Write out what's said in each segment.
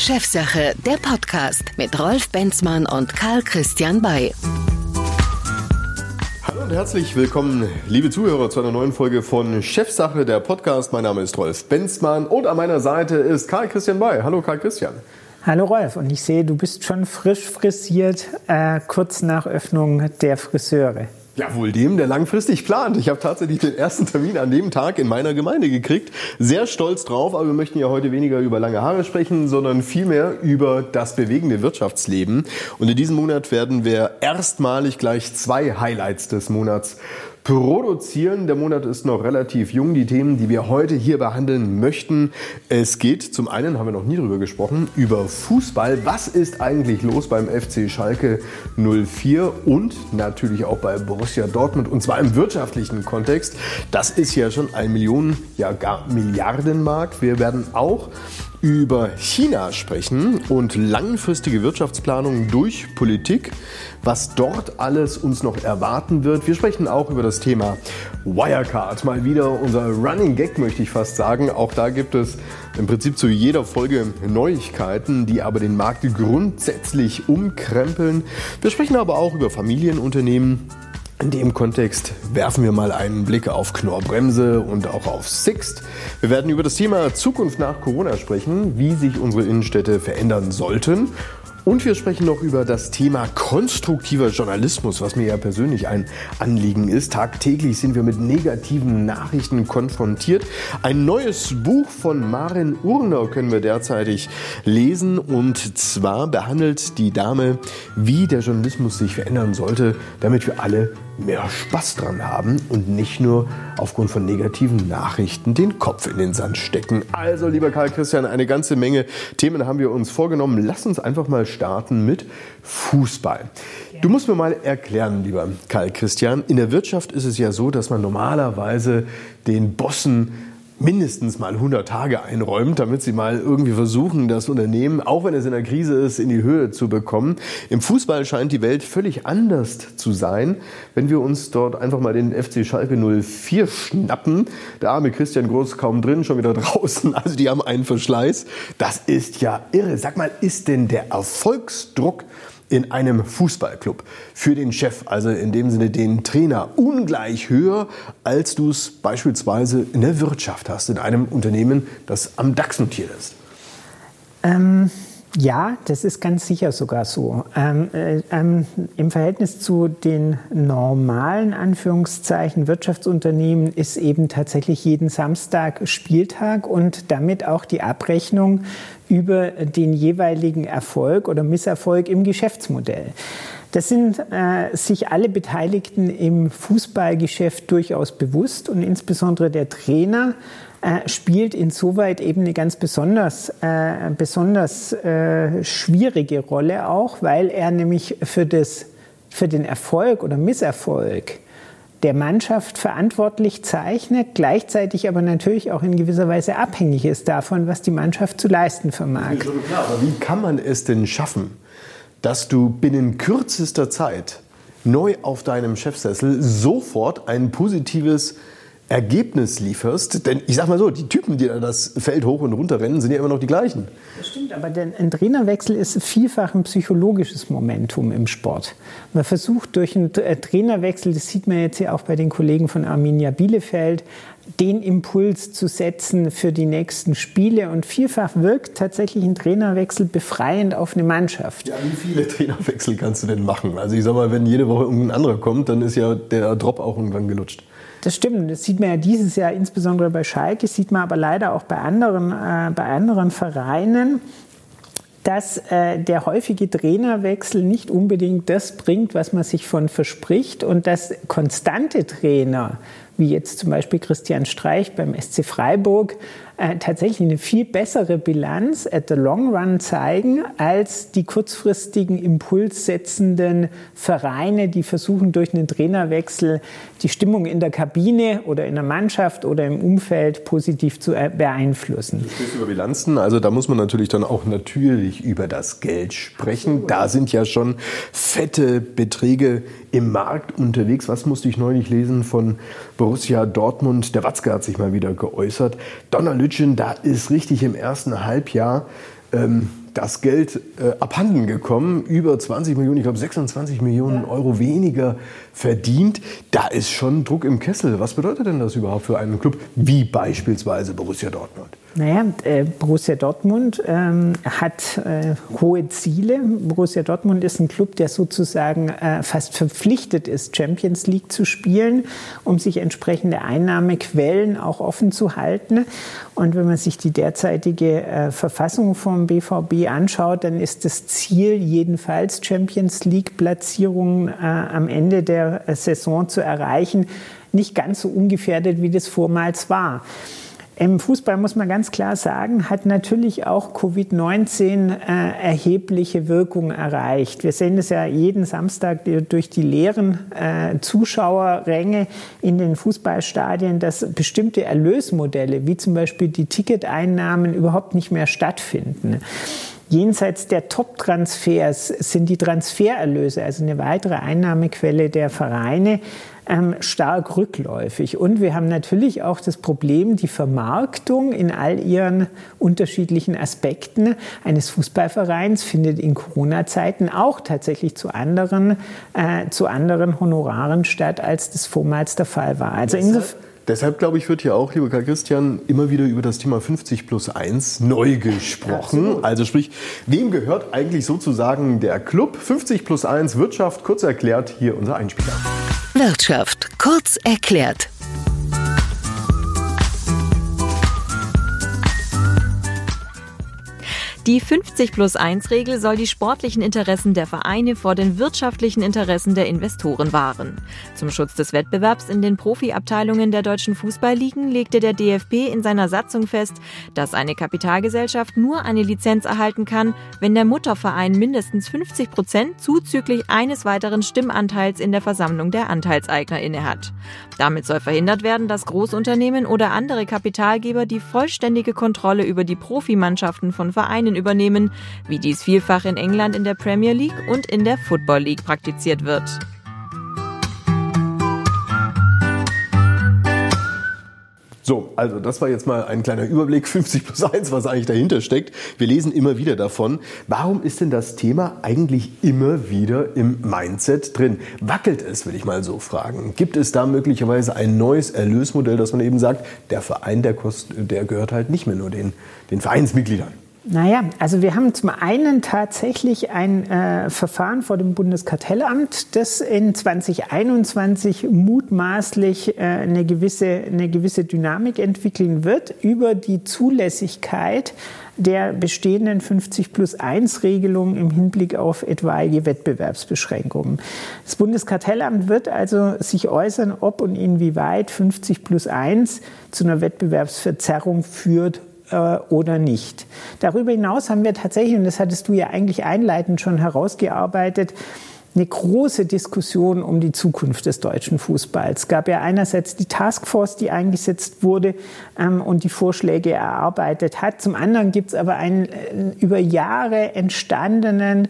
Chefsache, der Podcast mit Rolf Benzmann und Karl Christian Bay. Hallo und herzlich willkommen, liebe Zuhörer, zu einer neuen Folge von Chefsache, der Podcast. Mein Name ist Rolf Benzmann und an meiner Seite ist Karl Christian Bay. Hallo Karl Christian. Hallo Rolf, und ich sehe, du bist schon frisch frisiert, äh, kurz nach Öffnung der Friseure. Ja, wohl dem, der langfristig plant. Ich habe tatsächlich den ersten Termin an dem Tag in meiner Gemeinde gekriegt. Sehr stolz drauf, aber wir möchten ja heute weniger über lange Haare sprechen, sondern vielmehr über das bewegende Wirtschaftsleben. Und in diesem Monat werden wir erstmalig gleich zwei Highlights des Monats produzieren. Der Monat ist noch relativ jung. Die Themen, die wir heute hier behandeln möchten, es geht zum einen, haben wir noch nie drüber gesprochen, über Fußball. Was ist eigentlich los beim FC Schalke 04 und natürlich auch bei Borussia Dortmund und zwar im wirtschaftlichen Kontext. Das ist ja schon ein Millionen, ja gar Milliardenmarkt. Wir werden auch über China sprechen und langfristige Wirtschaftsplanung durch Politik, was dort alles uns noch erwarten wird. Wir sprechen auch über das Thema Wirecard. Mal wieder unser Running Gag, möchte ich fast sagen. Auch da gibt es im Prinzip zu jeder Folge Neuigkeiten, die aber den Markt grundsätzlich umkrempeln. Wir sprechen aber auch über Familienunternehmen in dem Kontext werfen wir mal einen Blick auf Knorrbremse und auch auf Sixt. Wir werden über das Thema Zukunft nach Corona sprechen, wie sich unsere Innenstädte verändern sollten und wir sprechen noch über das Thema konstruktiver Journalismus, was mir ja persönlich ein Anliegen ist. Tagtäglich sind wir mit negativen Nachrichten konfrontiert. Ein neues Buch von Maren Urner können wir derzeitig lesen. Und zwar behandelt die Dame, wie der Journalismus sich verändern sollte, damit wir alle mehr Spaß dran haben und nicht nur aufgrund von negativen Nachrichten den Kopf in den Sand stecken. Also, lieber Karl Christian, eine ganze Menge Themen haben wir uns vorgenommen. Lass uns einfach mal starten mit Fußball. Du musst mir mal erklären, lieber Karl Christian, in der Wirtschaft ist es ja so, dass man normalerweise den Bossen mindestens mal 100 Tage einräumt, damit sie mal irgendwie versuchen, das Unternehmen, auch wenn es in der Krise ist, in die Höhe zu bekommen. Im Fußball scheint die Welt völlig anders zu sein. Wenn wir uns dort einfach mal den FC Schalke 04 schnappen, der arme Christian Groß kaum drin, schon wieder draußen, also die haben einen Verschleiß. Das ist ja irre. Sag mal, ist denn der Erfolgsdruck in einem Fußballclub für den Chef, also in dem Sinne den Trainer, ungleich höher, als du es beispielsweise in der Wirtschaft hast, in einem Unternehmen, das am DAX notiert ist? Ähm, ja, das ist ganz sicher sogar so. Ähm, äh, ähm, Im Verhältnis zu den normalen Anführungszeichen Wirtschaftsunternehmen ist eben tatsächlich jeden Samstag Spieltag und damit auch die Abrechnung über den jeweiligen Erfolg oder Misserfolg im Geschäftsmodell. Das sind äh, sich alle Beteiligten im Fußballgeschäft durchaus bewusst und insbesondere der Trainer äh, spielt insoweit eben eine ganz besonders, äh, besonders äh, schwierige Rolle auch, weil er nämlich für, das, für den Erfolg oder Misserfolg der Mannschaft verantwortlich zeichnet, gleichzeitig aber natürlich auch in gewisser Weise abhängig ist davon, was die Mannschaft zu leisten vermag. Klar, aber wie kann man es denn schaffen, dass du binnen kürzester Zeit neu auf deinem Chefsessel sofort ein positives Ergebnis lieferst. Denn ich sag mal so, die Typen, die da das Feld hoch und runter rennen, sind ja immer noch die gleichen. Das stimmt, aber ein Trainerwechsel ist vielfach ein psychologisches Momentum im Sport. Man versucht durch einen äh, Trainerwechsel, das sieht man jetzt ja auch bei den Kollegen von Arminia Bielefeld, den Impuls zu setzen für die nächsten Spiele. Und vielfach wirkt tatsächlich ein Trainerwechsel befreiend auf eine Mannschaft. Ja, wie viele Trainerwechsel kannst du denn machen? Also ich sag mal, wenn jede Woche irgendein anderer kommt, dann ist ja der Drop auch irgendwann gelutscht. Das stimmt. Das sieht man ja dieses Jahr insbesondere bei Schalke, sieht man aber leider auch bei anderen, äh, bei anderen Vereinen dass äh, der häufige Trainerwechsel nicht unbedingt das bringt, was man sich von verspricht und dass konstante Trainer, wie jetzt zum Beispiel Christian Streich beim SC Freiburg, äh, tatsächlich eine viel bessere Bilanz at the long run zeigen als die kurzfristigen impulssetzenden Vereine, die versuchen durch einen Trainerwechsel die Stimmung in der Kabine oder in der Mannschaft oder im Umfeld positiv zu äh, beeinflussen. Du über Bilanzen, also da muss man natürlich dann auch natürlich über das Geld sprechen. Da sind ja schon fette Beträge im Markt unterwegs. Was musste ich neulich lesen von Borussia Dortmund? Der Watzke hat sich mal wieder geäußert. Donnerlütchen, da ist richtig im ersten Halbjahr ähm, das Geld äh, abhanden gekommen. Über 20 Millionen, ich glaube 26 Millionen Euro weniger verdient. Da ist schon Druck im Kessel. Was bedeutet denn das überhaupt für einen Club wie beispielsweise Borussia Dortmund? Naja, äh, Borussia Dortmund ähm, hat äh, hohe Ziele. Borussia Dortmund ist ein Club, der sozusagen äh, fast verpflichtet ist, Champions League zu spielen, um sich entsprechende Einnahmequellen auch offen zu halten. Und wenn man sich die derzeitige äh, Verfassung vom BVB anschaut, dann ist das Ziel jedenfalls Champions League-Platzierungen äh, am Ende der Saison zu erreichen, nicht ganz so ungefährdet, wie das vormals war. Im Fußball muss man ganz klar sagen, hat natürlich auch Covid-19 äh, erhebliche Wirkung erreicht. Wir sehen es ja jeden Samstag durch die leeren äh, Zuschauerränge in den Fußballstadien, dass bestimmte Erlösmodelle, wie zum Beispiel die Ticketeinnahmen, überhaupt nicht mehr stattfinden. Jenseits der Top-Transfers sind die Transfererlöse, also eine weitere Einnahmequelle der Vereine, ähm, stark rückläufig. Und wir haben natürlich auch das Problem, die Vermarktung in all ihren unterschiedlichen Aspekten eines Fußballvereins findet in Corona-Zeiten auch tatsächlich zu anderen, äh, zu anderen Honoraren statt, als das vormals der Fall war. Also insofern Deshalb, glaube ich, wird hier auch, lieber Karl Christian, immer wieder über das Thema 50 plus 1 neu gesprochen. Absolut. Also sprich, wem gehört eigentlich sozusagen der Club 50 plus 1 Wirtschaft? Kurz erklärt, hier unser Einspieler. Wirtschaft, kurz erklärt. Die 50 plus 1 Regel soll die sportlichen Interessen der Vereine vor den wirtschaftlichen Interessen der Investoren wahren. Zum Schutz des Wettbewerbs in den Profiabteilungen der deutschen Fußballligen legte der DFB in seiner Satzung fest, dass eine Kapitalgesellschaft nur eine Lizenz erhalten kann, wenn der Mutterverein mindestens 50 Prozent zuzüglich eines weiteren Stimmanteils in der Versammlung der Anteilseigner innehat. Damit soll verhindert werden, dass Großunternehmen oder andere Kapitalgeber die vollständige Kontrolle über die Profimannschaften von Vereinen übernehmen, wie dies vielfach in England in der Premier League und in der Football League praktiziert wird. So, also das war jetzt mal ein kleiner Überblick, 50 plus 1, was eigentlich dahinter steckt. Wir lesen immer wieder davon. Warum ist denn das Thema eigentlich immer wieder im Mindset drin? Wackelt es, will ich mal so fragen. Gibt es da möglicherweise ein neues Erlösmodell, dass man eben sagt, der Verein, der, kost, der gehört halt nicht mehr nur den, den Vereinsmitgliedern? Naja, also wir haben zum einen tatsächlich ein äh, Verfahren vor dem Bundeskartellamt, das in 2021 mutmaßlich äh, eine, gewisse, eine gewisse Dynamik entwickeln wird über die Zulässigkeit der bestehenden 50 plus 1 Regelung im Hinblick auf etwaige Wettbewerbsbeschränkungen. Das Bundeskartellamt wird also sich äußern, ob und inwieweit 50 plus 1 zu einer Wettbewerbsverzerrung führt äh, oder nicht. Darüber hinaus haben wir tatsächlich, und das hattest du ja eigentlich einleitend schon herausgearbeitet, eine große Diskussion um die Zukunft des deutschen Fußballs. Es gab ja einerseits die Taskforce, die eingesetzt wurde ähm, und die Vorschläge erarbeitet hat. Zum anderen gibt es aber einen äh, über Jahre entstandenen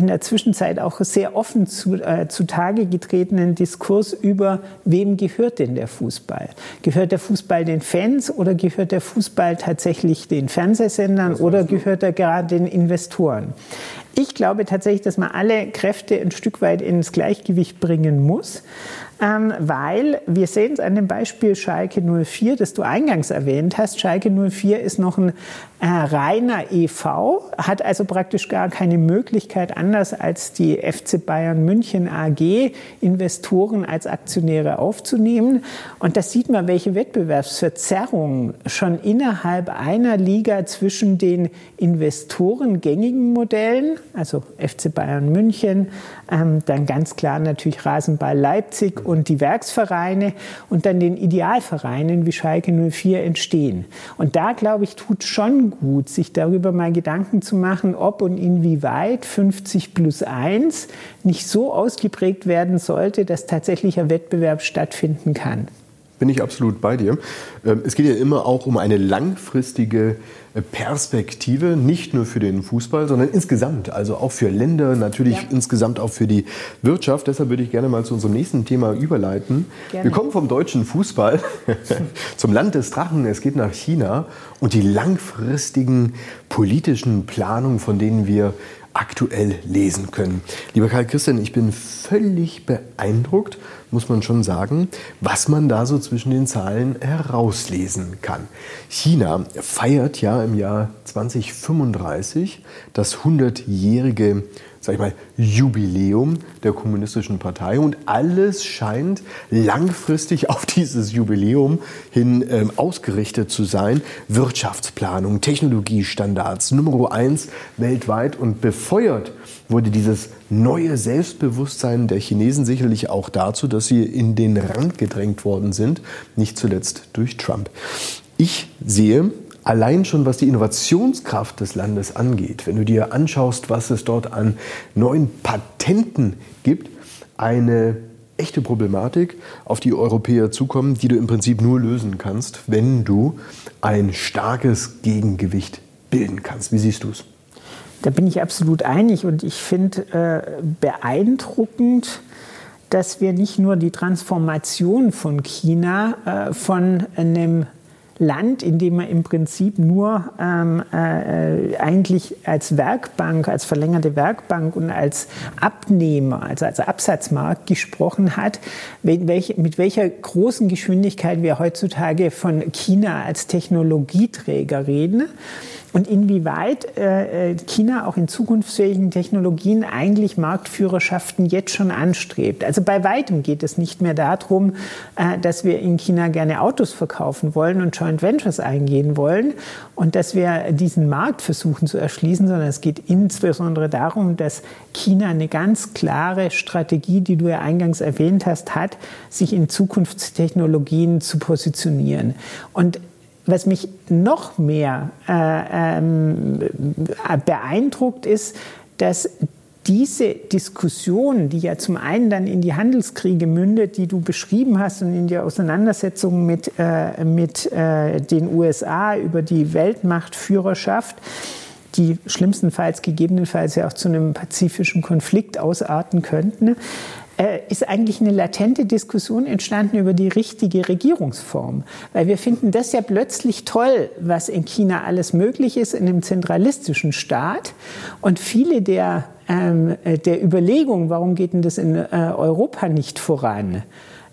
in der Zwischenzeit auch sehr offen zu, äh, zutage getretenen Diskurs über, wem gehört denn der Fußball? Gehört der Fußball den Fans oder gehört der Fußball tatsächlich den Fernsehsendern oder gehört er gerade den Investoren? Ich glaube tatsächlich, dass man alle Kräfte ein Stück weit ins Gleichgewicht bringen muss weil wir sehen es an dem Beispiel Schalke 04, das du eingangs erwähnt hast. Schalke 04 ist noch ein äh, reiner EV, hat also praktisch gar keine Möglichkeit, anders als die FC Bayern München AG, Investoren als Aktionäre aufzunehmen. Und da sieht man, welche Wettbewerbsverzerrungen schon innerhalb einer Liga zwischen den Investoren gängigen Modellen, also FC Bayern München, ähm, dann ganz klar natürlich Rasenball Leipzig und die Werksvereine und dann den Idealvereinen wie Schalke 04 entstehen. Und da, glaube ich, tut schon gut, sich darüber mal Gedanken zu machen, ob und inwieweit 50 plus 1 nicht so ausgeprägt werden sollte, dass tatsächlicher Wettbewerb stattfinden kann. bin ich absolut bei dir. Ähm, es geht ja immer auch um eine langfristige Perspektive, nicht nur für den Fußball, sondern insgesamt, also auch für Länder, natürlich ja. insgesamt auch für die Wirtschaft. Deshalb würde ich gerne mal zu unserem nächsten Thema überleiten. Gerne. Wir kommen vom deutschen Fußball zum Land des Drachen. Es geht nach China und die langfristigen politischen Planungen, von denen wir aktuell lesen können. Lieber Karl Christian, ich bin völlig beeindruckt, muss man schon sagen, was man da so zwischen den Zahlen herauslesen kann. China feiert ja im Jahr 2035 das 100-jährige sag ich mal, Jubiläum der Kommunistischen Partei und alles scheint langfristig auf dieses Jubiläum hin ähm, ausgerichtet zu sein. Wirtschaftsplanung, Technologiestandards, Nummer eins weltweit und befeuert wurde dieses neue Selbstbewusstsein der Chinesen sicherlich auch dazu, dass sie in den Rand gedrängt worden sind, nicht zuletzt durch Trump. Ich sehe allein schon was die Innovationskraft des Landes angeht, wenn du dir anschaust, was es dort an neuen Patenten gibt, eine echte Problematik, auf die Europäer zukommen, die du im Prinzip nur lösen kannst, wenn du ein starkes Gegengewicht bilden kannst. Wie siehst du es? Da bin ich absolut einig und ich finde äh, beeindruckend, dass wir nicht nur die Transformation von China äh, von einem Land, in dem man im Prinzip nur ähm, äh, eigentlich als Werkbank, als verlängerte Werkbank und als Abnehmer, also als Absatzmarkt gesprochen hat, welch, mit welcher großen Geschwindigkeit wir heutzutage von China als Technologieträger reden und inwieweit äh, äh, China auch in zukunftsfähigen Technologien eigentlich Marktführerschaften jetzt schon anstrebt. Also bei weitem geht es nicht mehr darum, äh, dass wir in China gerne Autos verkaufen wollen und Joint Ventures eingehen wollen und dass wir diesen Markt versuchen zu erschließen, sondern es geht insbesondere darum, dass China eine ganz klare Strategie, die du ja eingangs erwähnt hast, hat, sich in Zukunftstechnologien zu positionieren. Und was mich noch mehr äh, ähm, beeindruckt ist, dass diese Diskussion, die ja zum einen dann in die Handelskriege mündet, die du beschrieben hast und in die Auseinandersetzung mit, äh, mit äh, den USA über die Weltmachtführerschaft, die schlimmstenfalls gegebenenfalls ja auch zu einem pazifischen Konflikt ausarten könnten, äh, ist eigentlich eine latente Diskussion entstanden über die richtige Regierungsform. Weil wir finden das ja plötzlich toll, was in China alles möglich ist in einem zentralistischen Staat. Und viele der, ähm, der Überlegungen, warum geht denn das in äh, Europa nicht voran?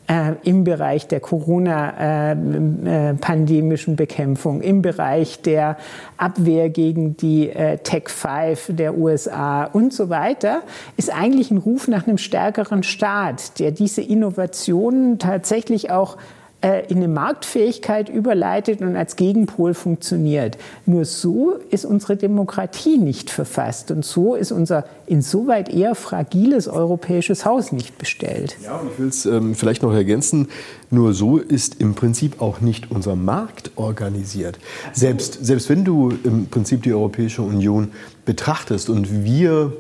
Äh, im Bereich der Corona-pandemischen äh, äh, Bekämpfung, im Bereich der Abwehr gegen die äh, Tech 5 der USA und so weiter, ist eigentlich ein Ruf nach einem stärkeren Staat, der diese Innovationen tatsächlich auch in eine Marktfähigkeit überleitet und als Gegenpol funktioniert. Nur so ist unsere Demokratie nicht verfasst und so ist unser insoweit eher fragiles europäisches Haus nicht bestellt. Ja, und ich will es ähm, vielleicht noch ergänzen, nur so ist im Prinzip auch nicht unser Markt organisiert. Selbst, selbst wenn du im Prinzip die Europäische Union betrachtest und wir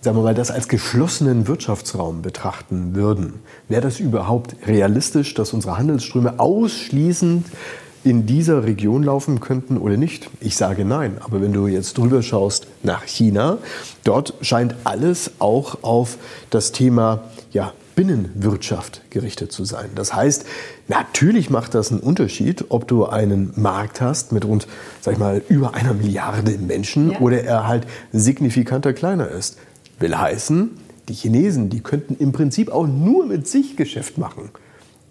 sagen wir mal, das als geschlossenen Wirtschaftsraum betrachten würden, wäre das überhaupt realistisch, dass unsere Handelsströme ausschließend in dieser Region laufen könnten oder nicht? Ich sage nein. Aber wenn du jetzt drüber schaust nach China, dort scheint alles auch auf das Thema ja, Binnenwirtschaft gerichtet zu sein. Das heißt, natürlich macht das einen Unterschied, ob du einen Markt hast mit rund, sag ich mal, über einer Milliarde Menschen ja. oder er halt signifikanter kleiner ist. Will heißen, die Chinesen, die könnten im Prinzip auch nur mit sich Geschäft machen.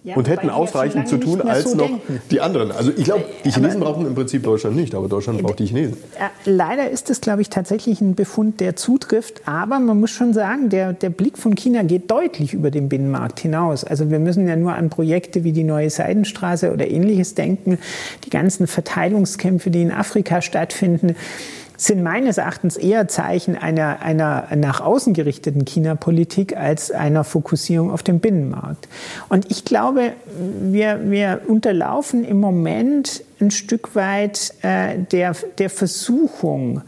Ja, und hätten ausreichend zu tun als so noch denken. die anderen. Also ich glaube, die Chinesen aber, brauchen im Prinzip Deutschland nicht, aber Deutschland braucht die Chinesen. Leider ist es, glaube ich, tatsächlich ein Befund, der zutrifft. Aber man muss schon sagen, der, der Blick von China geht deutlich über den Binnenmarkt hinaus. Also wir müssen ja nur an Projekte wie die neue Seidenstraße oder ähnliches denken. Die ganzen Verteilungskämpfe, die in Afrika stattfinden sind meines Erachtens eher Zeichen einer, einer nach außen gerichteten China-Politik als einer Fokussierung auf den Binnenmarkt. Und ich glaube, wir, wir unterlaufen im Moment ein Stück weit äh, der, der Versuchung,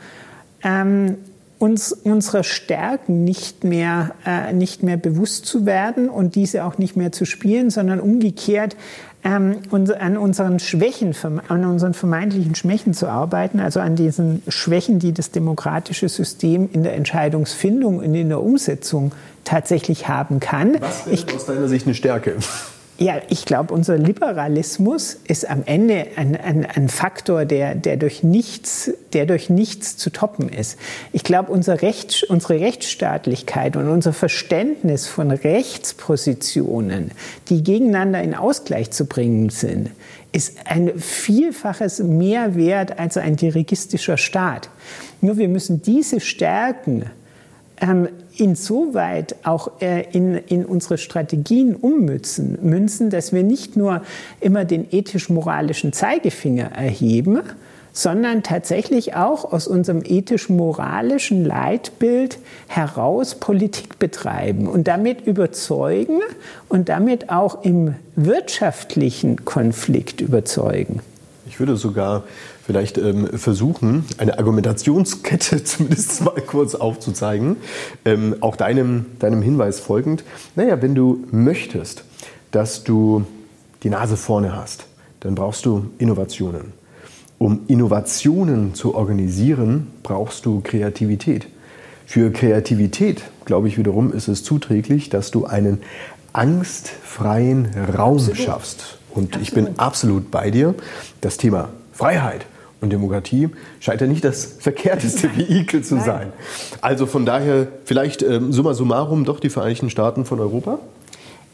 ähm, uns unserer Stärken nicht mehr, äh, nicht mehr bewusst zu werden und diese auch nicht mehr zu spielen, sondern umgekehrt ähm, an unseren Schwächen, an unseren vermeintlichen Schwächen zu arbeiten, also an diesen Schwächen, die das demokratische System in der Entscheidungsfindung und in der Umsetzung tatsächlich haben kann. Was ist aus deiner Sicht eine Stärke? Ja, ich glaube, unser Liberalismus ist am Ende ein, ein, ein Faktor, der, der, durch nichts, der durch nichts zu toppen ist. Ich glaube, unser Recht, unsere Rechtsstaatlichkeit und unser Verständnis von Rechtspositionen, die gegeneinander in Ausgleich zu bringen sind, ist ein Vielfaches mehr wert als ein dirigistischer Staat. Nur wir müssen diese Stärken ähm, insoweit auch äh, in, in unsere Strategien ummünzen, münzen, dass wir nicht nur immer den ethisch-moralischen Zeigefinger erheben, sondern tatsächlich auch aus unserem ethisch-moralischen Leitbild heraus Politik betreiben und damit überzeugen und damit auch im wirtschaftlichen Konflikt überzeugen. Ich würde sogar vielleicht ähm, versuchen, eine Argumentationskette zumindest mal kurz aufzuzeigen. Ähm, auch deinem, deinem Hinweis folgend. Naja, wenn du möchtest, dass du die Nase vorne hast, dann brauchst du Innovationen. Um Innovationen zu organisieren, brauchst du Kreativität. Für Kreativität, glaube ich wiederum, ist es zuträglich, dass du einen angstfreien Raum schaffst. Und absolut. ich bin absolut bei dir. Das Thema Freiheit und Demokratie scheint ja nicht das verkehrteste Vehikel zu sein. Also von daher vielleicht ähm, summa summarum doch die Vereinigten Staaten von Europa?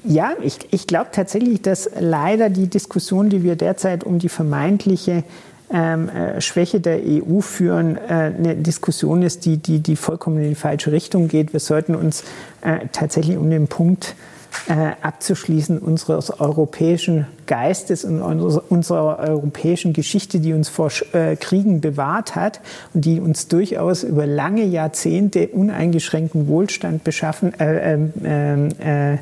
Ja, ich, ich glaube tatsächlich, dass leider die Diskussion, die wir derzeit um die vermeintliche ähm, äh, Schwäche der EU führen, äh, eine Diskussion ist, die, die, die vollkommen in die falsche Richtung geht. Wir sollten uns äh, tatsächlich um den Punkt äh, abzuschließen unseres europäischen Geistes und unserer europäischen Geschichte, die uns vor äh, Kriegen bewahrt hat und die uns durchaus über lange Jahrzehnte uneingeschränkten Wohlstand beschaffen, äh, ähm, äh,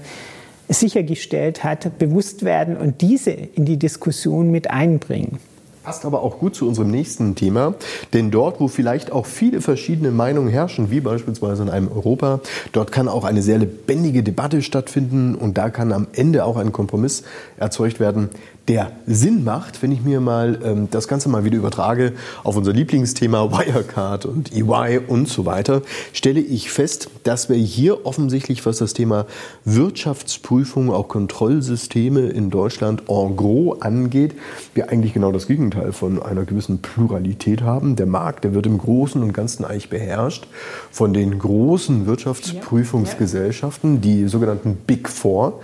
sichergestellt hat, bewusst werden und diese in die Diskussion mit einbringen. Passt aber auch gut zu unserem nächsten Thema, denn dort, wo vielleicht auch viele verschiedene Meinungen herrschen, wie beispielsweise in einem Europa, dort kann auch eine sehr lebendige Debatte stattfinden und da kann am Ende auch ein Kompromiss erzeugt werden, der Sinn macht, wenn ich mir mal ähm, das Ganze mal wieder übertrage auf unser Lieblingsthema Wirecard und EY und so weiter, stelle ich fest, dass wir hier offensichtlich, was das Thema Wirtschaftsprüfung, auch Kontrollsysteme in Deutschland en gros angeht, wir eigentlich genau das Gegenteil von einer gewissen Pluralität haben. Der Markt, der wird im Großen und Ganzen eigentlich beherrscht von den großen Wirtschaftsprüfungsgesellschaften, die sogenannten Big Four.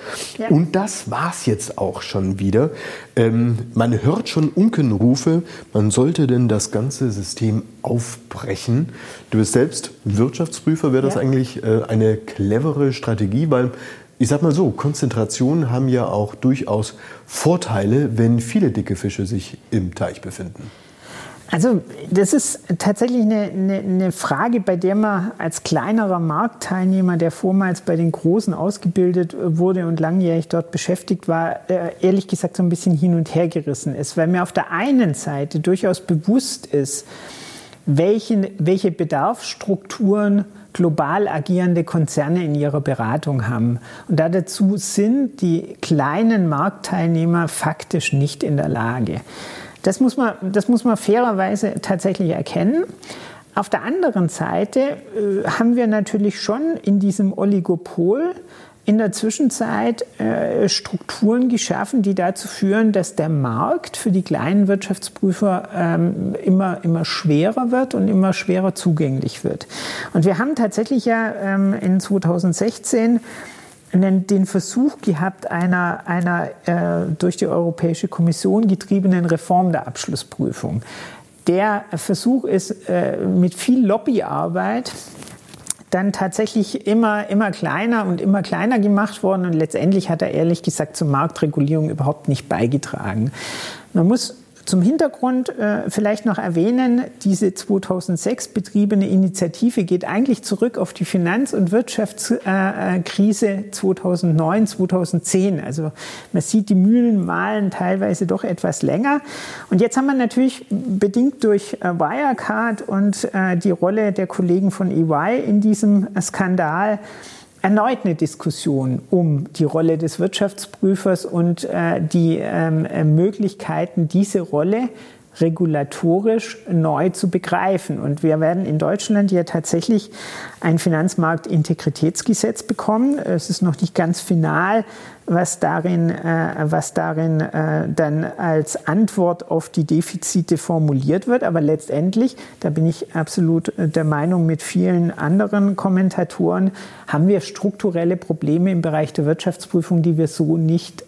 Und das war's jetzt auch schon wieder. Ähm, man hört schon Unkenrufe, man sollte denn das ganze System aufbrechen. Du bist selbst Wirtschaftsprüfer, wäre das ja. eigentlich äh, eine clevere Strategie, weil ich sag mal so, Konzentrationen haben ja auch durchaus Vorteile, wenn viele dicke Fische sich im Teich befinden. Also das ist tatsächlich eine, eine, eine, Frage, bei der man als kleinerer Marktteilnehmer, der vormals bei den Großen ausgebildet wurde und langjährig dort beschäftigt war, äh, ehrlich gesagt so ein bisschen hin und her gerissen ist, weil mir auf der einen Seite durchaus bewusst ist, welchen, welche Bedarfsstrukturen global agierende Konzerne in ihrer Beratung haben. Und dazu sind die kleinen Marktteilnehmer faktisch nicht in der Lage. Das muss man, das muss man fairerweise tatsächlich erkennen. Auf der anderen Seite äh, haben wir natürlich schon in diesem Oligopol in der Zwischenzeit äh, Strukturen geschaffen, die dazu führen, dass der Markt für die kleinen Wirtschaftsprüfer ähm, immer, immer schwerer wird und immer schwerer zugänglich wird. Und wir haben tatsächlich ja ähm, in 2016 den Versuch gehabt einer, einer äh, durch die Europäische Kommission getriebenen Reform der Abschlussprüfung. Der Versuch ist äh, mit viel Lobbyarbeit dann tatsächlich immer, immer kleiner und immer kleiner gemacht worden und letztendlich hat er ehrlich gesagt zur Marktregulierung überhaupt nicht beigetragen. Man muss zum Hintergrund äh, vielleicht noch erwähnen, diese 2006 betriebene Initiative geht eigentlich zurück auf die Finanz- und Wirtschaftskrise äh, 2009, 2010. Also man sieht, die Mühlen malen teilweise doch etwas länger. Und jetzt haben wir natürlich bedingt durch äh, Wirecard und äh, die Rolle der Kollegen von EY in diesem Skandal erneut eine Diskussion um die Rolle des Wirtschaftsprüfers und äh, die ähm, äh, Möglichkeiten, diese Rolle regulatorisch neu zu begreifen. Und wir werden in Deutschland ja tatsächlich ein Finanzmarktintegritätsgesetz bekommen. Es ist noch nicht ganz final, was darin, äh, was darin äh, dann als Antwort auf die Defizite formuliert wird. Aber letztendlich, da bin ich absolut äh, der Meinung mit vielen anderen Kommentatoren, haben wir strukturelle Probleme im Bereich der Wirtschaftsprüfung, die wir so nicht,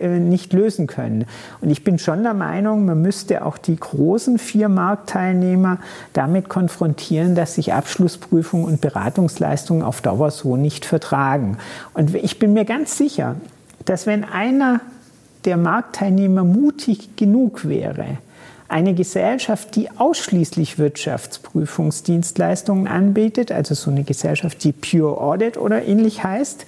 nicht lösen können. Und ich bin schon der Meinung, man müsste auch die großen vier Marktteilnehmer damit konfrontieren, dass sich Abschlussprüfung und Beratungsleistungen auf Dauer so nicht vertragen. Und ich bin mir ganz sicher, dass wenn einer der Marktteilnehmer mutig genug wäre, eine Gesellschaft, die ausschließlich Wirtschaftsprüfungsdienstleistungen anbietet, also so eine Gesellschaft, die Pure Audit oder ähnlich heißt,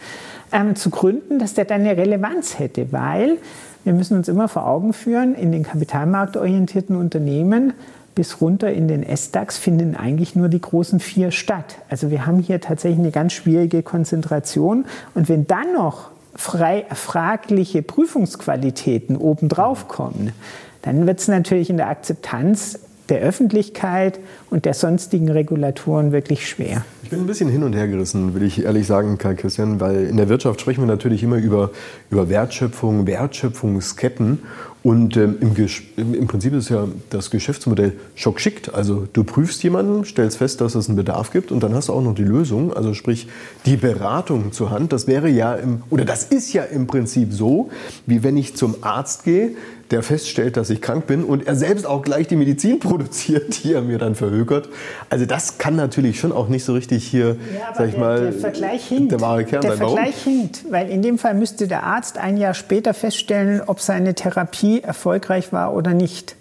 ähm, zu gründen, dass der dann eine Relevanz hätte, weil wir müssen uns immer vor Augen führen, in den kapitalmarktorientierten Unternehmen bis runter in den S-DAX finden eigentlich nur die großen vier statt. Also wir haben hier tatsächlich eine ganz schwierige Konzentration. Und wenn dann noch frei, fragliche Prüfungsqualitäten obendrauf kommen, dann wird es natürlich in der Akzeptanz der Öffentlichkeit und der sonstigen Regulatoren wirklich schwer. Ich bin ein bisschen hin und her gerissen, will ich ehrlich sagen, Karl Christian, weil in der Wirtschaft sprechen wir natürlich immer über, über Wertschöpfung, Wertschöpfungsketten. Und ähm, im, im, Prinzip ist ja das Geschäftsmodell schockschickt. Also du prüfst jemanden, stellst fest, dass es einen Bedarf gibt und dann hast du auch noch die Lösung, also sprich die Beratung zur Hand. Das wäre ja im, oder das ist ja im Prinzip so, wie wenn ich zum Arzt gehe, der feststellt, dass ich krank bin und er selbst auch gleich die Medizin produziert, die er mir dann verhökert. Also das kann natürlich schon auch nicht so richtig hier, ja, sag ich der, mal, der Vergleich hinkt. der wahre Kern der sein. Vergleich Warum? hinkt, weil in dem Fall müsste der Arzt ein Jahr später feststellen, ob seine Therapie erfolgreich war oder nicht.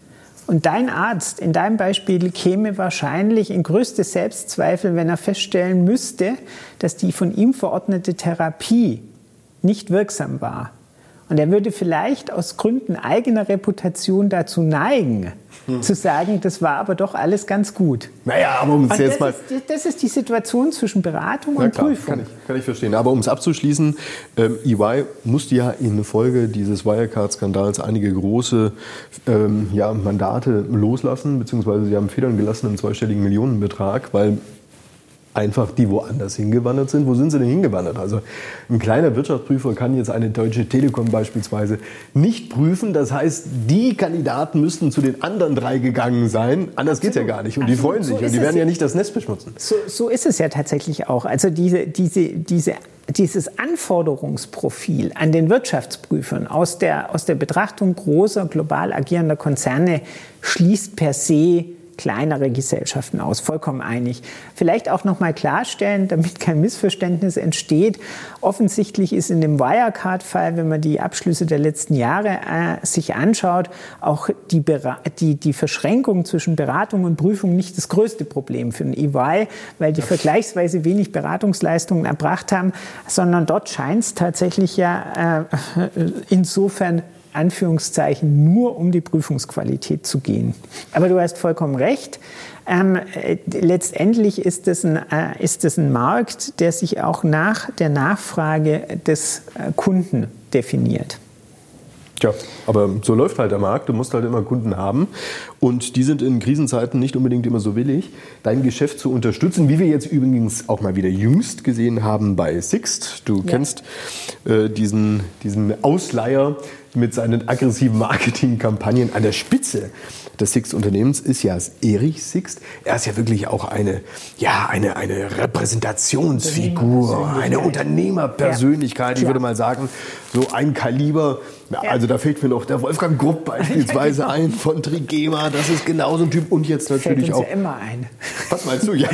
Und dein Arzt in deinem Beispiel käme wahrscheinlich in größte Selbstzweifel, wenn er feststellen müsste, dass die von ihm verordnete Therapie nicht wirksam war. Und er würde vielleicht aus Gründen eigener Reputation dazu neigen, hm. zu sagen, das war aber doch alles ganz gut. Naja, aber um es jetzt mal. Ist, das ist die Situation zwischen Beratung Na und klar, Prüfung. Kann ich, kann ich verstehen. Aber um es abzuschließen, ähm, EY musste ja in Folge dieses Wirecard-Skandals einige große ähm, ja, Mandate loslassen, beziehungsweise sie haben Federn gelassen im zweistelligen Millionenbetrag, weil einfach die woanders hingewandert sind. Wo sind sie denn hingewandert? Also ein kleiner Wirtschaftsprüfer kann jetzt eine Deutsche Telekom beispielsweise nicht prüfen. Das heißt, die Kandidaten müssten zu den anderen drei gegangen sein. Anders geht es ja gar nicht. Und Absolut. die freuen sich. So und die werden ja nicht das Netz beschmutzen. So, so ist es ja tatsächlich auch. Also diese, diese, diese dieses Anforderungsprofil an den Wirtschaftsprüfern aus der, aus der Betrachtung großer global agierender Konzerne schließt per se kleinere Gesellschaften aus. Vollkommen einig. Vielleicht auch noch mal klarstellen, damit kein Missverständnis entsteht. Offensichtlich ist in dem Wirecard-Fall, wenn man die Abschlüsse der letzten Jahre äh, sich anschaut, auch die, die, die Verschränkung zwischen Beratung und Prüfung nicht das größte Problem für den EY, weil die vergleichsweise wenig Beratungsleistungen erbracht haben, sondern dort scheint es tatsächlich ja äh, insofern Anführungszeichen nur um die Prüfungsqualität zu gehen. Aber du hast vollkommen recht. Ähm, äh, letztendlich ist es, ein, äh, ist es ein Markt, der sich auch nach der Nachfrage des äh, Kunden definiert. Tja, aber so läuft halt der Markt. Du musst halt immer Kunden haben. Und die sind in Krisenzeiten nicht unbedingt immer so willig, dein Geschäft zu unterstützen, wie wir jetzt übrigens auch mal wieder jüngst gesehen haben bei Sixt. Du ja. kennst äh, diesen, diesen Ausleiher mit seinen aggressiven Marketingkampagnen an der Spitze des Sixt-Unternehmens ist ja Erich Sixt. Er ist ja wirklich auch eine, ja, eine, eine Repräsentationsfigur, eine Unternehmerpersönlichkeit. Ja. Ich würde mal sagen, so ein Kaliber. Ja. Also da fehlt mir noch der Wolfgang Grupp beispielsweise ein von Trigema. Das ist genauso ein Typ. Und jetzt natürlich fällt uns auch. Ja immer ein. Was meinst du? Ja,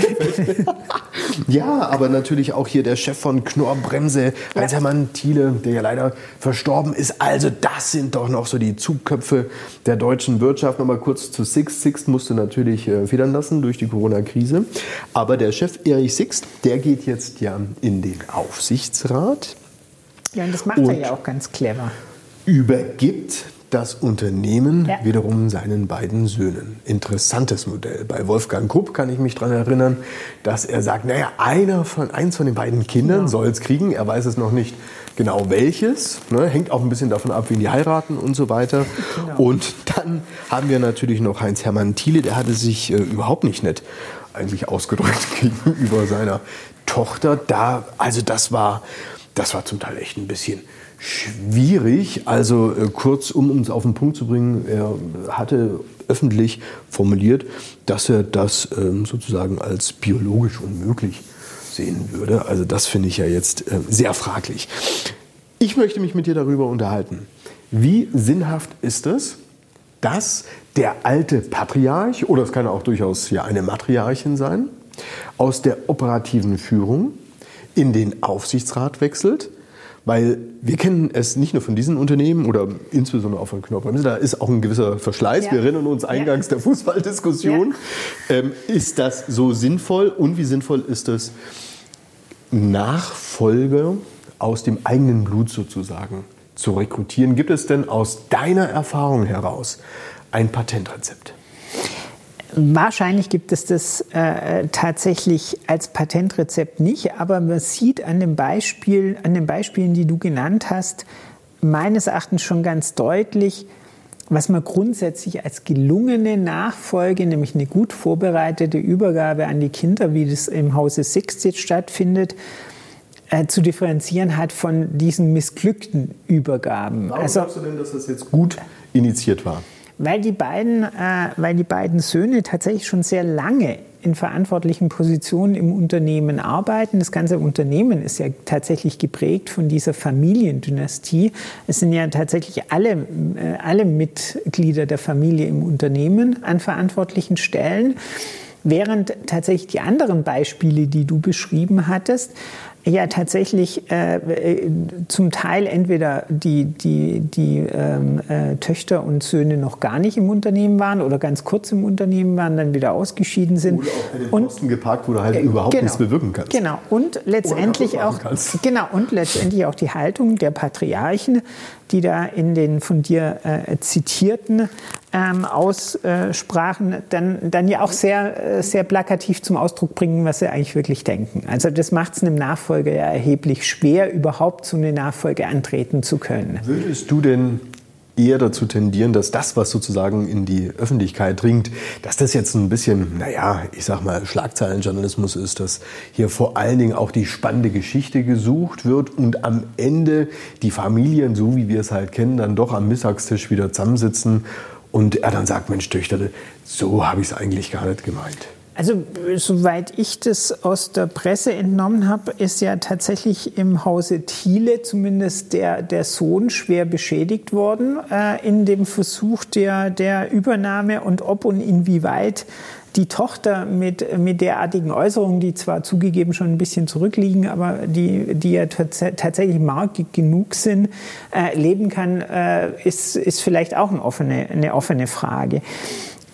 ja, aber natürlich auch hier der Chef von Knorr-Bremse, Heinz-Hermann Thiele, der ja leider verstorben ist. Also das sind doch noch so die Zugköpfe der deutschen Wirtschaft. Nochmal kurz zu Sixt. Sixt musste natürlich äh, federn lassen durch die Corona-Krise. Aber der Chef Erich Sixt, der geht jetzt ja in den Aufsichtsrat. Ja, und das macht und er ja auch ganz clever. Übergibt das Unternehmen Ja. wiederum seinen beiden Söhnen. Interessantes Modell. Bei Wolfgang Krupp kann ich mich daran erinnern, dass er sagt, naja, einer von, eins von den beiden Kindern Genau. soll es kriegen. Er weiß es noch nicht genau welches. Ne? Hängt auch ein bisschen davon ab, wen die heiraten und so weiter. Genau. Und dann haben wir natürlich noch Heinz-Hermann Thiele, der hatte sich äh, überhaupt nicht nett eigentlich ausgedrückt gegenüber seiner Tochter. Da, also das war, das war zum Teil echt ein bisschen schwierig. Also äh, kurz, um uns auf den Punkt zu bringen, er hatte öffentlich formuliert, dass er das ähm, sozusagen als biologisch unmöglich sehen würde. Also das finde ich ja jetzt äh, sehr fraglich. Ich möchte mich mit dir darüber unterhalten. Wie sinnhaft ist es, dass der alte Patriarch, oder es kann auch durchaus ja eine Matriarchin sein, aus der operativen Führung in den Aufsichtsrat wechselt? Weil wir kennen es nicht nur von diesen Unternehmen oder insbesondere auch von Knorr-Bremse, da ist auch ein gewisser Verschleiß. Ja. Wir erinnern uns eingangs der Fußballdiskussion. Ähm, ist das so sinnvoll und wie sinnvoll ist es, Nachfolger aus dem eigenen Blut sozusagen zu rekrutieren? Gibt es denn aus deiner Erfahrung heraus ein Patentrezept? Wahrscheinlich gibt es das äh, tatsächlich als Patentrezept nicht, aber man sieht an, dem Beispiel, an den Beispielen, die du genannt hast, meines Erachtens schon ganz deutlich, was man grundsätzlich als gelungene Nachfolge, nämlich eine gut vorbereitete Übergabe an die Kinder, wie das im Hause Sixt jetzt stattfindet, äh, zu differenzieren hat von diesen missglückten Übergaben. Warum Also- glaubst du denn, dass das jetzt gut initiiert war? Weil die beiden, äh, weil die beiden Söhne tatsächlich schon sehr lange in verantwortlichen Positionen im Unternehmen arbeiten. Das ganze Unternehmen ist ja tatsächlich geprägt von dieser Familiendynastie. Es sind ja tatsächlich alle, äh, alle Mitglieder der Familie im Unternehmen an verantwortlichen Stellen. Während tatsächlich die anderen Beispiele, die du beschrieben hattest, ja tatsächlich äh, äh, zum Teil entweder die, die, die ähm, äh, Töchter und Söhne noch gar nicht im Unternehmen waren oder ganz kurz im Unternehmen waren, dann wieder ausgeschieden sind. Oder auch bei den Und- Posten geparkt, wo du halt überhaupt Genau. nichts bewirken kannst. Genau. Und letztendlich auch kannst. genau und letztendlich auch die Haltung der Patriarchen, die da in den von dir äh, zitierten ähm, Aussprachen dann, dann ja auch sehr, äh, sehr plakativ zum Ausdruck bringen, was sie eigentlich wirklich denken. Also das macht es einem Nachfolger ja erheblich schwer, überhaupt so eine Nachfolge antreten zu können. Würdest du denn eher dazu tendieren, dass das, was sozusagen in die Öffentlichkeit dringt, dass das jetzt ein bisschen, naja, ich sag mal, Schlagzeilenjournalismus ist, dass hier vor allen Dingen auch die spannende Geschichte gesucht wird und am Ende die Familien, so wie wir es halt kennen, dann doch am Mittagstisch wieder zusammensitzen und er dann sagt, Mensch, Töchter, so habe ich es eigentlich gar nicht gemeint. Also soweit ich das aus der Presse entnommen habe, ist ja tatsächlich im Hause Thiele zumindest der, der Sohn schwer beschädigt worden äh, in dem Versuch der, der Übernahme und ob und inwieweit die Tochter mit, mit derartigen Äußerungen, die zwar zugegeben schon ein bisschen zurückliegen, aber die, die ja tats tatsächlich markig genug sind, äh, leben kann, äh, ist, ist vielleicht auch eine offene, eine offene Frage.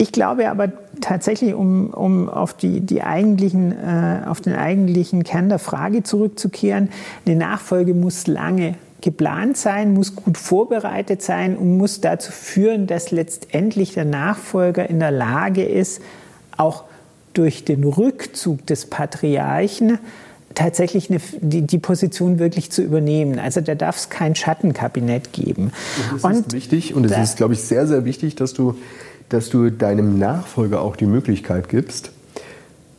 Ich glaube aber tatsächlich, um, um auf, die, die eigentlichen, äh, auf den eigentlichen Kern der Frage zurückzukehren, eine Nachfolge muss lange geplant sein, muss gut vorbereitet sein und muss dazu führen, dass letztendlich der Nachfolger in der Lage ist, auch durch den Rückzug des Patriarchen tatsächlich eine, die, die Position wirklich zu übernehmen. Also da darf es kein Schattenkabinett geben. Das ist wichtig und es ist, glaube ich, sehr, sehr wichtig, dass du, dass du deinem Nachfolger auch die Möglichkeit gibst,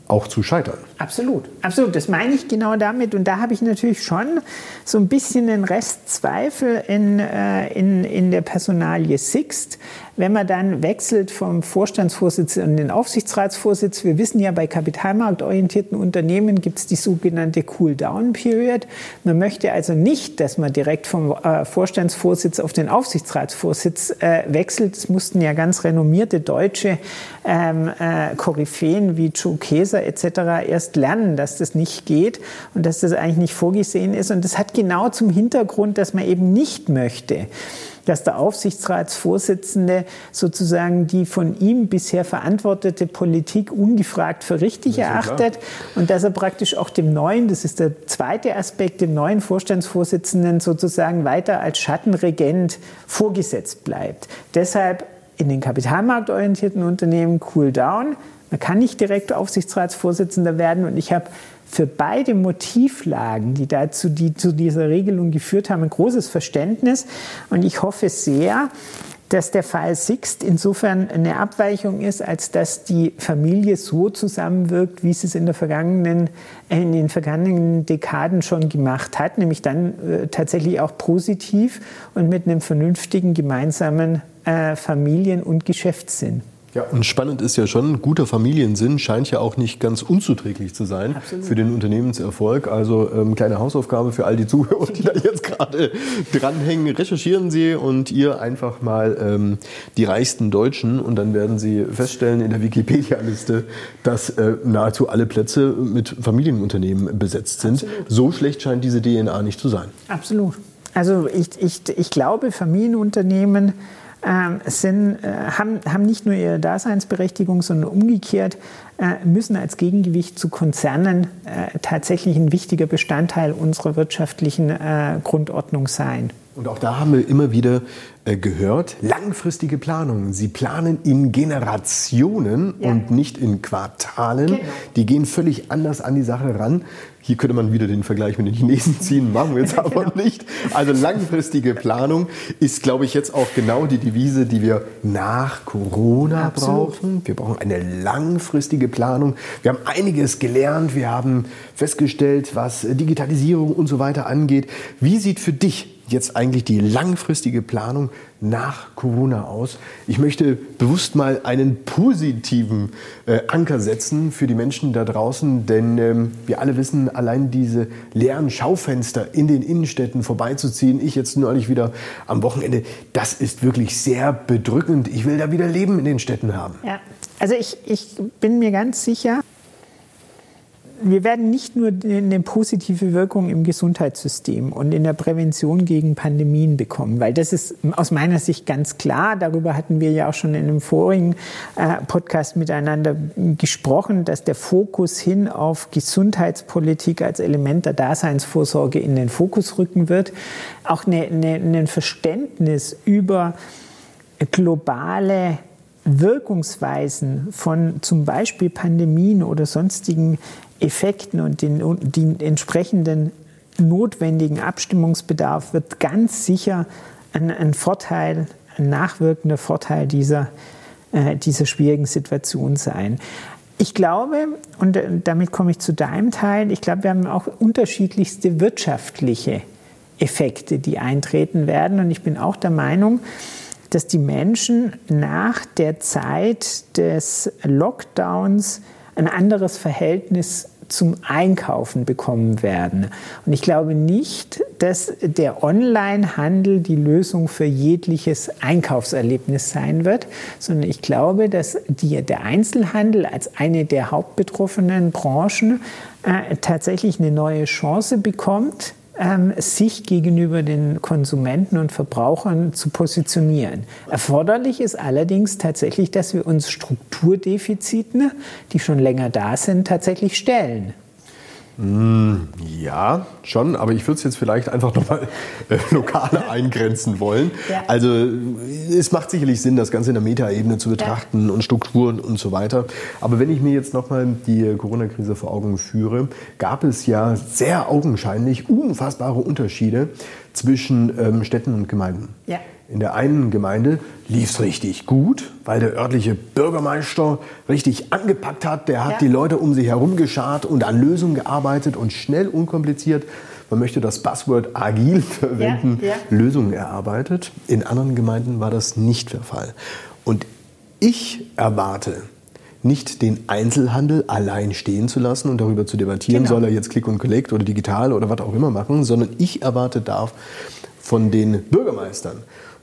auch zu scheitern. Absolut, absolut. Das meine ich genau damit. Und da habe ich natürlich schon so ein bisschen den Rest Zweifel in, äh, in, in der Personalie Sixt. Wenn man dann wechselt vom Vorstandsvorsitz in den Aufsichtsratsvorsitz, wir wissen ja, bei kapitalmarktorientierten Unternehmen gibt es die sogenannte Cool-Down-Period. Man möchte also nicht, dass man direkt vom äh, Vorstandsvorsitz auf den Aufsichtsratsvorsitz äh, wechselt. Es mussten ja ganz renommierte deutsche ähm, äh, Koryphäen wie Joe Keser etc. erst lernen, dass das nicht geht und dass das eigentlich nicht vorgesehen ist. Und das hat genau zum Hintergrund, dass man eben nicht möchte, dass der Aufsichtsratsvorsitzende sozusagen die von ihm bisher verantwortete Politik ungefragt für richtig erachtet klar. und dass er praktisch auch dem neuen, das ist der zweite Aspekt, dem neuen Vorstandsvorsitzenden sozusagen weiter als Schattenregent vorgesetzt bleibt. Deshalb in den kapitalmarktorientierten Unternehmen cool down. Man kann nicht direkt Aufsichtsratsvorsitzender werden und ich habe für beide Motivlagen, die dazu, die zu dieser Regelung geführt haben, ein großes Verständnis. Und ich hoffe sehr, dass der Fall Sixt insofern eine Abweichung ist, als dass die Familie so zusammenwirkt, wie sie es in, der vergangenen, in den vergangenen Dekaden schon gemacht hat, nämlich dann äh, tatsächlich auch positiv und mit einem vernünftigen gemeinsamen äh, Familien- und Geschäftssinn. Ja, und spannend ist ja schon, guter Familiensinn scheint ja auch nicht ganz unzuträglich zu sein Absolut. für den Unternehmenserfolg. Also ähm, kleine Hausaufgabe für all die Zuhörer, die da jetzt gerade dranhängen. Recherchieren Sie und ihr einfach mal ähm, die reichsten Deutschen und dann werden Sie feststellen in der Wikipedia-Liste, dass äh, nahezu alle Plätze mit Familienunternehmen besetzt sind. Absolut. So schlecht scheint diese DNA nicht zu sein. Absolut. Also ich, ich, ich glaube, Familienunternehmen sind, äh, haben, haben nicht nur ihre Daseinsberechtigung, sondern umgekehrt müssen als Gegengewicht zu Konzernen äh, tatsächlich ein wichtiger Bestandteil unserer wirtschaftlichen äh, Grundordnung sein. Und auch da haben wir immer wieder äh, gehört, langfristige Planungen. Sie planen in Generationen ja. und nicht in Quartalen. Genau. Die gehen völlig anders an die Sache ran. Hier könnte man wieder den Vergleich mit den Chinesen ziehen, machen wir jetzt aber genau. nicht. Also langfristige Planung ist, glaube ich, jetzt auch genau die Devise, die wir nach Corona Absolut. brauchen. Wir brauchen eine langfristige Planung. Wir haben einiges gelernt. Wir haben festgestellt, was Digitalisierung und so weiter angeht. Wie sieht für dich jetzt eigentlich die langfristige Planung nach Corona aus? Ich möchte bewusst mal einen positiven äh, Anker setzen für die Menschen da draußen, denn ähm, wir alle wissen, allein diese leeren Schaufenster in den Innenstädten vorbeizuziehen, ich jetzt neulich wieder am Wochenende, das ist wirklich sehr bedrückend. Ich will da wieder Leben in den Städten haben. Ja, also ich, ich bin mir ganz sicher, wir werden nicht nur eine positive Wirkung im Gesundheitssystem und in der Prävention gegen Pandemien bekommen, weil das ist aus meiner Sicht ganz klar. Darüber hatten wir ja auch schon in einem vorigen äh, Podcast miteinander gesprochen, dass der Fokus hin auf Gesundheitspolitik als Element der Daseinsvorsorge in den Fokus rücken wird. Auch ein Verständnis über globale Wirkungsweisen von zum Beispiel Pandemien oder sonstigen Effekten und den, den entsprechenden notwendigen Abstimmungsbedarf wird ganz sicher ein, ein Vorteil, ein nachwirkender Vorteil dieser, äh, dieser schwierigen Situation sein. Ich glaube, und äh, damit komme ich zu deinem Teil, ich glaube, wir haben auch unterschiedlichste wirtschaftliche Effekte, die eintreten werden. Und ich bin auch der Meinung, dass die Menschen nach der Zeit des Lockdowns ein anderes Verhältnis zum Einkaufen bekommen werden. Und ich glaube nicht, dass der Onlinehandel die Lösung für jegliches Einkaufserlebnis sein wird, sondern ich glaube, dass die, der Einzelhandel als eine der hauptbetroffenen Branchen äh, tatsächlich eine neue Chance bekommt, ähm, sich gegenüber den Konsumenten und Verbrauchern zu positionieren. Erforderlich ist allerdings tatsächlich, dass wir uns Strukturdefiziten, die schon länger da sind, tatsächlich stellen. Ja, schon, aber ich würde es jetzt vielleicht einfach nochmal äh, lokaler eingrenzen wollen. Ja. Also es macht sicherlich Sinn, das Ganze in der Metaebene zu betrachten ja. und Strukturen und so weiter. Aber wenn ich mir jetzt nochmal die Corona-Krise vor Augen führe, gab es ja sehr augenscheinlich unfassbare Unterschiede zwischen ähm, Städten und Gemeinden. Ja. In der einen Gemeinde lief es richtig gut, weil der örtliche Bürgermeister richtig angepackt hat. Der hat ja. die Leute um sich herum geschart und an Lösungen gearbeitet und schnell, unkompliziert, man möchte das Buzzword agil verwenden, ja, ja. Lösungen erarbeitet. In anderen Gemeinden war das nicht der Fall. Und ich erwarte, nicht den Einzelhandel allein stehen zu lassen und darüber zu debattieren, genau. soll er jetzt Click und Collect oder digital oder was auch immer machen, sondern ich erwarte darf von den Bürgermeistern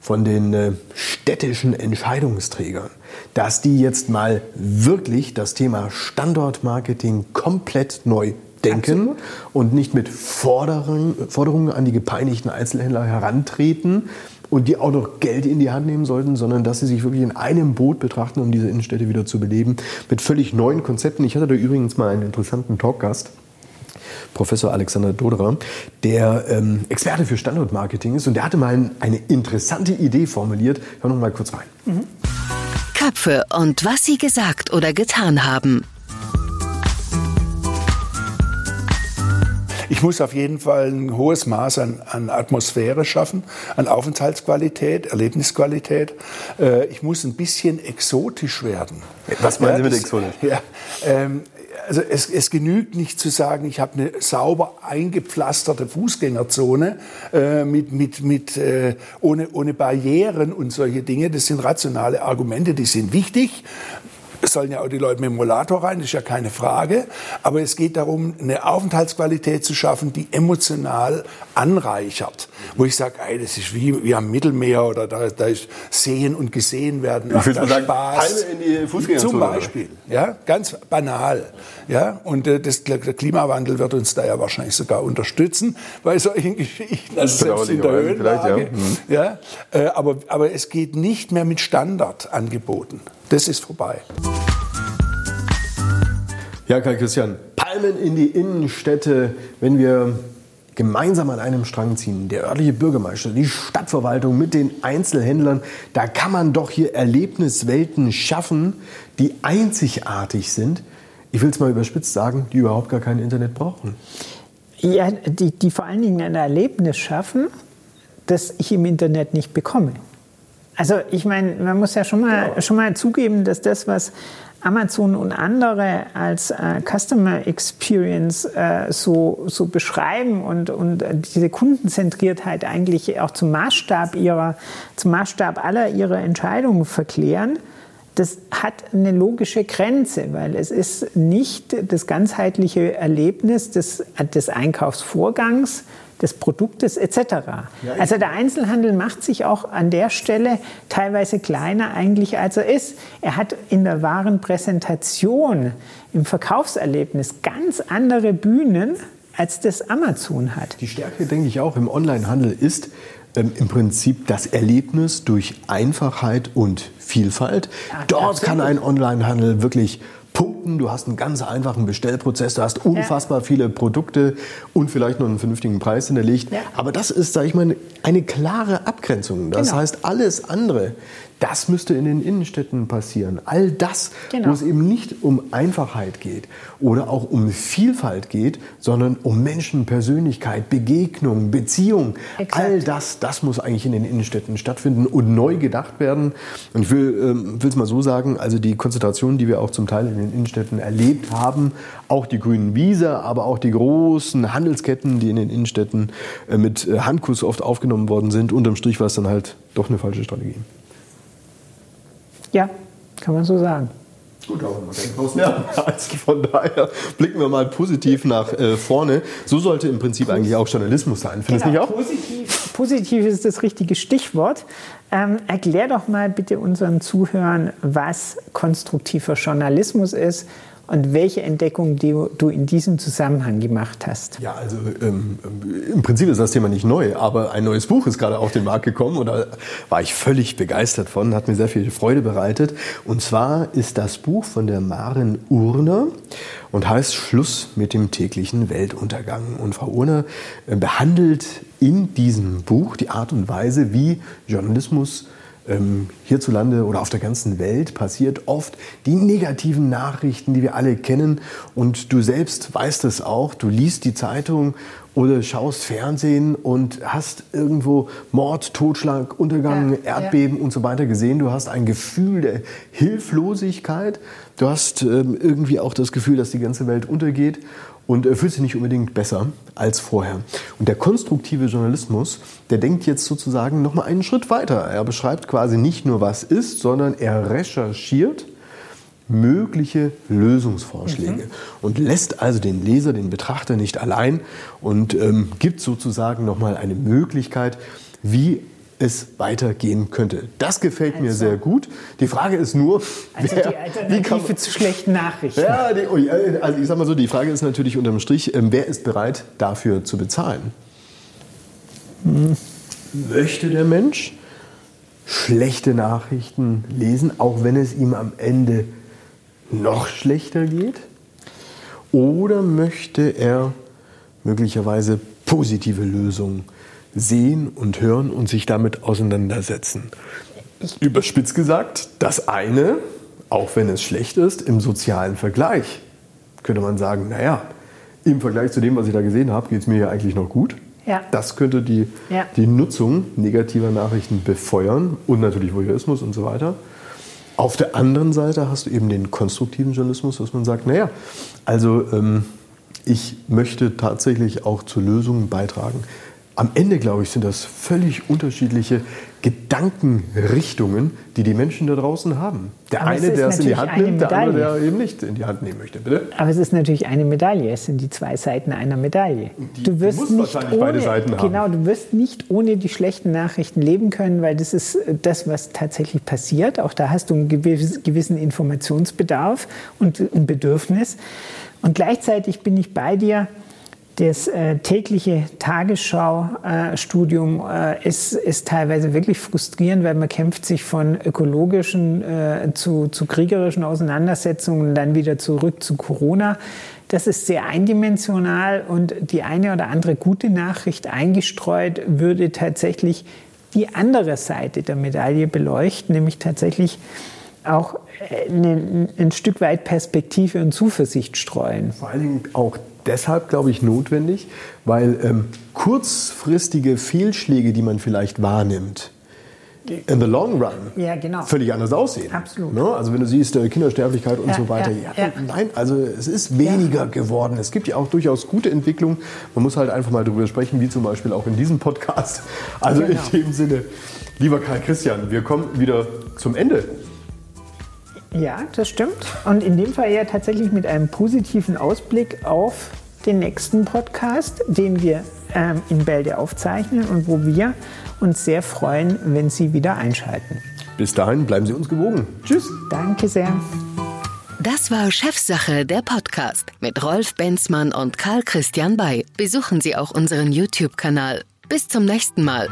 von den äh, städtischen Entscheidungsträgern, dass die jetzt mal wirklich das Thema Standortmarketing komplett neu denken Absolut. und nicht mit Forderungen, Forderungen an die gepeinigten Einzelhändler herantreten und die auch noch Geld in die Hand nehmen sollten, sondern dass sie sich wirklich in einem Boot betrachten, um diese Innenstädte wieder zu beleben, mit völlig neuen Konzepten. Ich hatte da übrigens mal einen interessanten Talkgast. Professor Alexander Doderer, der ähm, Experte für Standortmarketing ist und der hatte mal eine interessante Idee formuliert. Hör noch mal kurz rein. Mhm. Köpfe und was sie gesagt oder getan haben. Ich muss auf jeden Fall ein hohes Maß an, an Atmosphäre schaffen, an Aufenthaltsqualität, Erlebnisqualität. Äh, ich muss ein bisschen exotisch werden. Was meinen ja, Sie mit exotisch? Ja, ähm, also es, es, genügt nicht zu sagen, ich habe eine sauber eingepflasterte Fußgängerzone äh, mit, mit, mit, äh, ohne, ohne Barrieren und solche Dinge. Das sind rationale Argumente, die sind wichtig. Es sollen ja auch die Leute mit dem Rollator rein, das ist ja keine Frage. Aber es geht darum, eine Aufenthaltsqualität zu schaffen, die emotional anreichert. Wo ich sage, ey, das ist wie, wie am Mittelmeer oder da, da ist Sehen und Gesehen werden. Ich würde sagen, Spaß. in die Fußgängerzone. Zum Beispiel, ja, ganz banal. Ja, und äh, das, der Klimawandel wird uns da ja wahrscheinlich sogar unterstützen bei solchen Geschichten, also selbst in der Höhenlage. Ja. Mhm. ja äh, aber, aber es geht nicht mehr mit Standardangeboten. Das ist vorbei. Ja, Karl Christian, Palmen in die Innenstädte, wenn wir gemeinsam an einem Strang ziehen, der örtliche Bürgermeister, die Stadtverwaltung mit den Einzelhändlern, da kann man doch hier Erlebniswelten schaffen, die einzigartig sind. Ich will es mal überspitzt sagen, die überhaupt gar kein Internet brauchen. Ja, die, die vor allen Dingen ein Erlebnis schaffen, das ich im Internet nicht bekomme. Also ich meine, man muss ja schon mal, ja. schon mal zugeben, dass das, was Amazon und andere als äh, Customer Experience äh, so, so beschreiben und, und diese Kundenzentriertheit eigentlich auch zum Maßstab ihrer, zum Maßstab aller ihrer Entscheidungen verklären, das hat eine logische Grenze, weil es ist nicht das ganzheitliche Erlebnis des, des Einkaufsvorgangs, des Produktes etc. Ja, also der Einzelhandel macht sich auch an der Stelle teilweise kleiner eigentlich, als er ist. Er hat in der wahren Präsentation, im Verkaufserlebnis ganz andere Bühnen, als das Amazon hat. Die Stärke, denke ich, auch im Onlinehandel ist, ähm, im Prinzip das Erlebnis durch Einfachheit und Vielfalt. Ja, Dort kann ein Onlinehandel wirklich punkten. Du hast einen ganz einfachen Bestellprozess, du hast unfassbar ja. viele Produkte und vielleicht noch einen vernünftigen Preis hinterlegt. Ja. Aber das ist, sage ich mal, eine klare Abgrenzung. Das genau. heißt, alles andere das müsste in den Innenstädten passieren. All das, genau. wo es eben nicht um Einfachheit geht oder auch um Vielfalt geht, sondern um Menschen, Persönlichkeit, Begegnung, Beziehung. Exakt. All das, das muss eigentlich in den Innenstädten stattfinden und neu gedacht werden. Und ich will es ähm, mal so sagen, also die Konzentration, die wir auch zum Teil in den Innenstädten erlebt haben, auch die grünen Wiese, aber auch die großen Handelsketten, die in den Innenstädten äh, mit äh, Handkuss oft aufgenommen worden sind, unterm Strich war es dann halt doch eine falsche Strategie. Ja, kann man so sagen. Gut, aber man denkt ja, also von daher blicken wir mal positiv nach äh, vorne. So sollte im Prinzip eigentlich auch Journalismus sein. Findest du genau, nicht auch? Positiv, positiv ist das richtige Stichwort. Ähm, erklär doch mal bitte unseren Zuhörern, was konstruktiver Journalismus ist und welche Entdeckung du in diesem Zusammenhang gemacht hast. Ja, also ähm, im Prinzip ist das Thema nicht neu, aber ein neues Buch ist gerade auf den Markt gekommen und da war ich völlig begeistert von, hat mir sehr viel Freude bereitet. Und zwar ist das Buch von der Maren Urner und heißt Schluss mit dem täglichen Weltuntergang. Und Frau Urner äh, behandelt in diesem Buch die Art und Weise, wie Journalismus ähm, hierzulande oder auf der ganzen Welt passiert oft die negativen Nachrichten, die wir alle kennen. Und du selbst weißt es auch. Du liest die Zeitung oder schaust Fernsehen und hast irgendwo Mord, Totschlag, Untergang, ja, Erdbeben ja. und so weiter gesehen. Du hast ein Gefühl der Hilflosigkeit. Du hast ähm, irgendwie auch das Gefühl, dass die ganze Welt untergeht und äh, fühlt sich nicht unbedingt besser als vorher. Und der konstruktive Journalismus, der denkt jetzt sozusagen noch mal einen Schritt weiter. Er beschreibt quasi nicht nur, was ist, sondern er recherchiert mögliche Lösungsvorschläge mhm. und lässt also den Leser, den Betrachter nicht allein und ähm, gibt sozusagen noch mal eine Möglichkeit, wie es weitergehen könnte. Das gefällt also. mir sehr gut. Die Frage ist nur, also wer, die Alternative zu schlechten Nachrichten. Ja, die, oh, also ich sag mal so, die Frage ist natürlich unterm Strich, ähm, wer ist bereit dafür zu bezahlen? Hm. Möchte der Mensch schlechte Nachrichten lesen, auch wenn es ihm am Ende noch schlechter geht? Oder möchte er möglicherweise positive Lösungen sehen und hören und sich damit auseinandersetzen? Überspitzt gesagt, das eine, auch wenn es schlecht ist, im sozialen Vergleich, könnte man sagen, naja, im Vergleich zu dem, was ich da gesehen habe, geht es mir ja eigentlich noch gut. Ja. Das könnte die, ja. die Nutzung negativer Nachrichten befeuern und natürlich Voyeurismus und so weiter. Auf der anderen Seite hast du eben den konstruktiven Journalismus, dass man sagt, naja, also ähm, ich möchte tatsächlich auch zu Lösungen beitragen. Am Ende, glaube ich, sind das völlig unterschiedliche Gedankenrichtungen, die die Menschen da draußen haben. Der Aber eine, der es in die Hand nimmt, der andere, der eben nicht in die Hand nehmen möchte. Bitte? Aber es ist natürlich eine Medaille. Es sind die zwei Seiten einer Medaille. Die, du wirst nicht wahrscheinlich ohne, beide Seiten haben. Genau, du wirst nicht ohne die schlechten Nachrichten leben können, weil das ist das, was tatsächlich passiert. Auch da hast du einen gewissen Informationsbedarf und ein Bedürfnis. Und gleichzeitig bin ich bei dir das äh, tägliche Tagesschau-Studium äh, ist, ist teilweise wirklich frustrierend, weil man kämpft sich von ökologischen äh, zu, zu kriegerischen Auseinandersetzungen dann wieder zurück zu Corona. Das ist sehr eindimensional und die eine oder andere gute Nachricht eingestreut würde tatsächlich die andere Seite der Medaille beleuchten, nämlich tatsächlich auch ein, äh, ein Stück weit Perspektive und Zuversicht streuen. Vor allen Dingen auch deshalb, glaube ich, notwendig, weil ähm, kurzfristige Fehlschläge, die man vielleicht wahrnimmt, in the long run ja, genau. völlig anders aussehen. Absolut. Ne? Also wenn du siehst, äh, Kindersterblichkeit und ja, so weiter. Ja, nein, also es ist weniger geworden. Es gibt ja auch durchaus gute Entwicklungen. Man muss halt einfach mal darüber sprechen, wie zum Beispiel auch in diesem Podcast. Also genau. in dem Sinne, lieber Karl Christian, wir kommen wieder zum Ende. Ja, das stimmt. Und in dem Fall ja tatsächlich mit einem positiven Ausblick auf den nächsten Podcast, den wir ähm, in Bälde aufzeichnen und wo wir uns sehr freuen, wenn Sie wieder einschalten. Bis dahin bleiben Sie uns gewogen. Tschüss. Danke sehr. Das war Chefsache, der Podcast mit Rolf Benzmann und Karl Christian Bay. Besuchen Sie auch unseren YouTube-Kanal. Bis zum nächsten Mal.